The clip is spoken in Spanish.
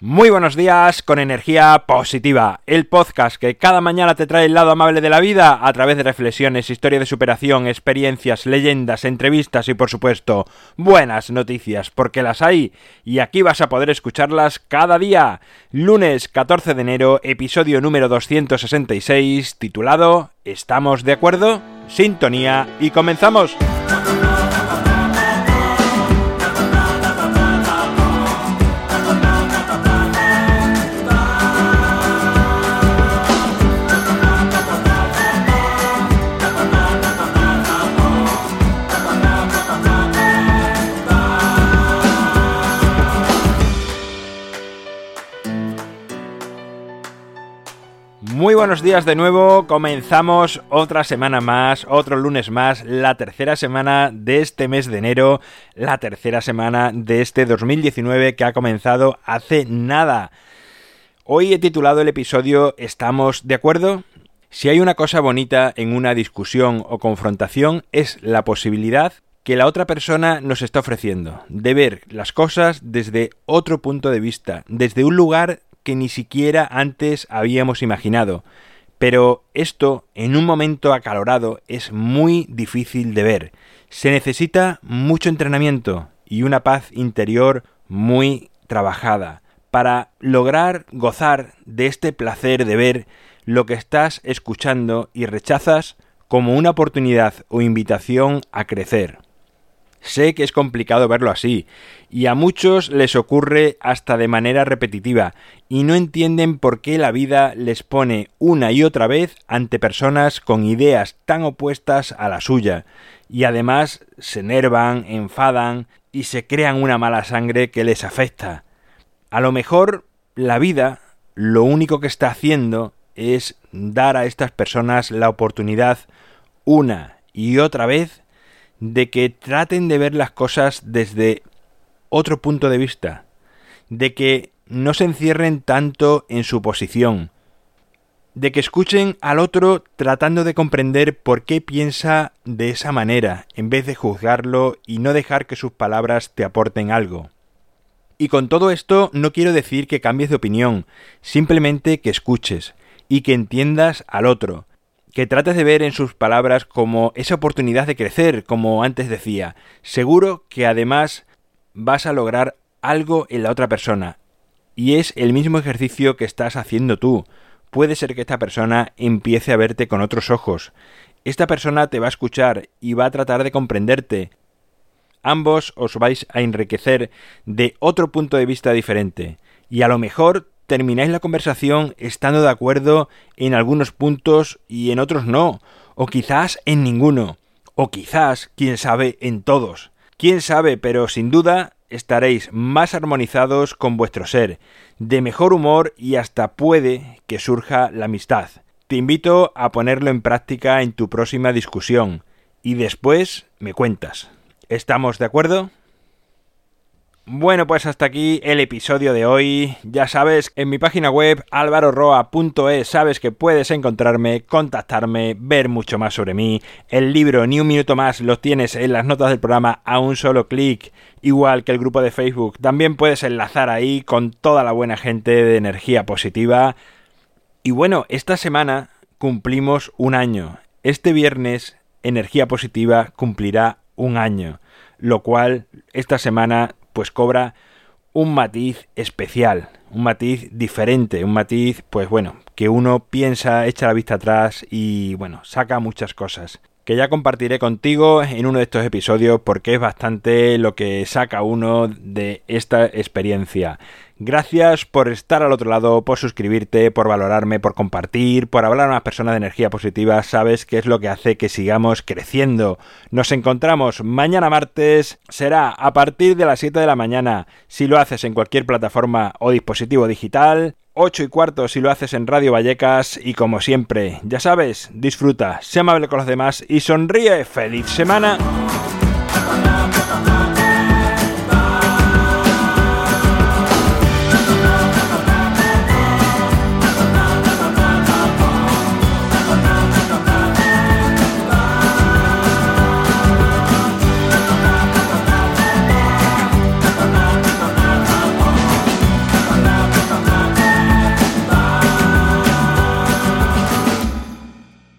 Muy buenos días con energía positiva, el podcast que cada mañana te trae el lado amable de la vida a través de reflexiones, historia de superación, experiencias, leyendas, entrevistas y por supuesto buenas noticias, porque las hay y aquí vas a poder escucharlas cada día. Lunes 14 de enero, episodio número 266, titulado ¿Estamos de acuerdo? Sintonía y comenzamos. Muy buenos días de nuevo, comenzamos otra semana más, otro lunes más, la tercera semana de este mes de enero, la tercera semana de este 2019 que ha comenzado hace nada. Hoy he titulado el episodio ¿Estamos de acuerdo? Si hay una cosa bonita en una discusión o confrontación es la posibilidad que la otra persona nos está ofreciendo, de ver las cosas desde otro punto de vista, desde un lugar que ni siquiera antes habíamos imaginado. Pero esto, en un momento acalorado, es muy difícil de ver. Se necesita mucho entrenamiento y una paz interior muy trabajada para lograr gozar de este placer de ver lo que estás escuchando y rechazas como una oportunidad o invitación a crecer. Sé que es complicado verlo así, y a muchos les ocurre hasta de manera repetitiva, y no entienden por qué la vida les pone una y otra vez ante personas con ideas tan opuestas a la suya, y además se enervan, enfadan y se crean una mala sangre que les afecta. A lo mejor la vida lo único que está haciendo es dar a estas personas la oportunidad una y otra vez de que traten de ver las cosas desde otro punto de vista, de que no se encierren tanto en su posición, de que escuchen al otro tratando de comprender por qué piensa de esa manera, en vez de juzgarlo y no dejar que sus palabras te aporten algo. Y con todo esto no quiero decir que cambies de opinión, simplemente que escuches y que entiendas al otro, que trates de ver en sus palabras como esa oportunidad de crecer, como antes decía. Seguro que además vas a lograr algo en la otra persona. Y es el mismo ejercicio que estás haciendo tú. Puede ser que esta persona empiece a verte con otros ojos. Esta persona te va a escuchar y va a tratar de comprenderte. Ambos os vais a enriquecer de otro punto de vista diferente. Y a lo mejor termináis la conversación estando de acuerdo en algunos puntos y en otros no, o quizás en ninguno, o quizás, quién sabe, en todos. Quién sabe, pero sin duda estaréis más armonizados con vuestro ser, de mejor humor y hasta puede que surja la amistad. Te invito a ponerlo en práctica en tu próxima discusión y después me cuentas. ¿Estamos de acuerdo? Bueno, pues hasta aquí el episodio de hoy. Ya sabes, en mi página web alvaroroa.es sabes que puedes encontrarme, contactarme, ver mucho más sobre mí. El libro Ni un minuto más lo tienes en las notas del programa a un solo clic, igual que el grupo de Facebook. También puedes enlazar ahí con toda la buena gente de energía positiva. Y bueno, esta semana cumplimos un año. Este viernes Energía Positiva cumplirá un año, lo cual esta semana pues cobra un matiz especial, un matiz diferente, un matiz, pues bueno, que uno piensa, echa la vista atrás y bueno, saca muchas cosas que ya compartiré contigo en uno de estos episodios porque es bastante lo que saca uno de esta experiencia. Gracias por estar al otro lado, por suscribirte, por valorarme, por compartir, por hablar a más personas de energía positiva. Sabes que es lo que hace que sigamos creciendo. Nos encontramos mañana martes. Será a partir de las 7 de la mañana. Si lo haces en cualquier plataforma o dispositivo digital. 8 y cuarto si lo haces en Radio Vallecas y como siempre, ya sabes, disfruta, sé amable con los demás y sonríe. ¡Feliz semana!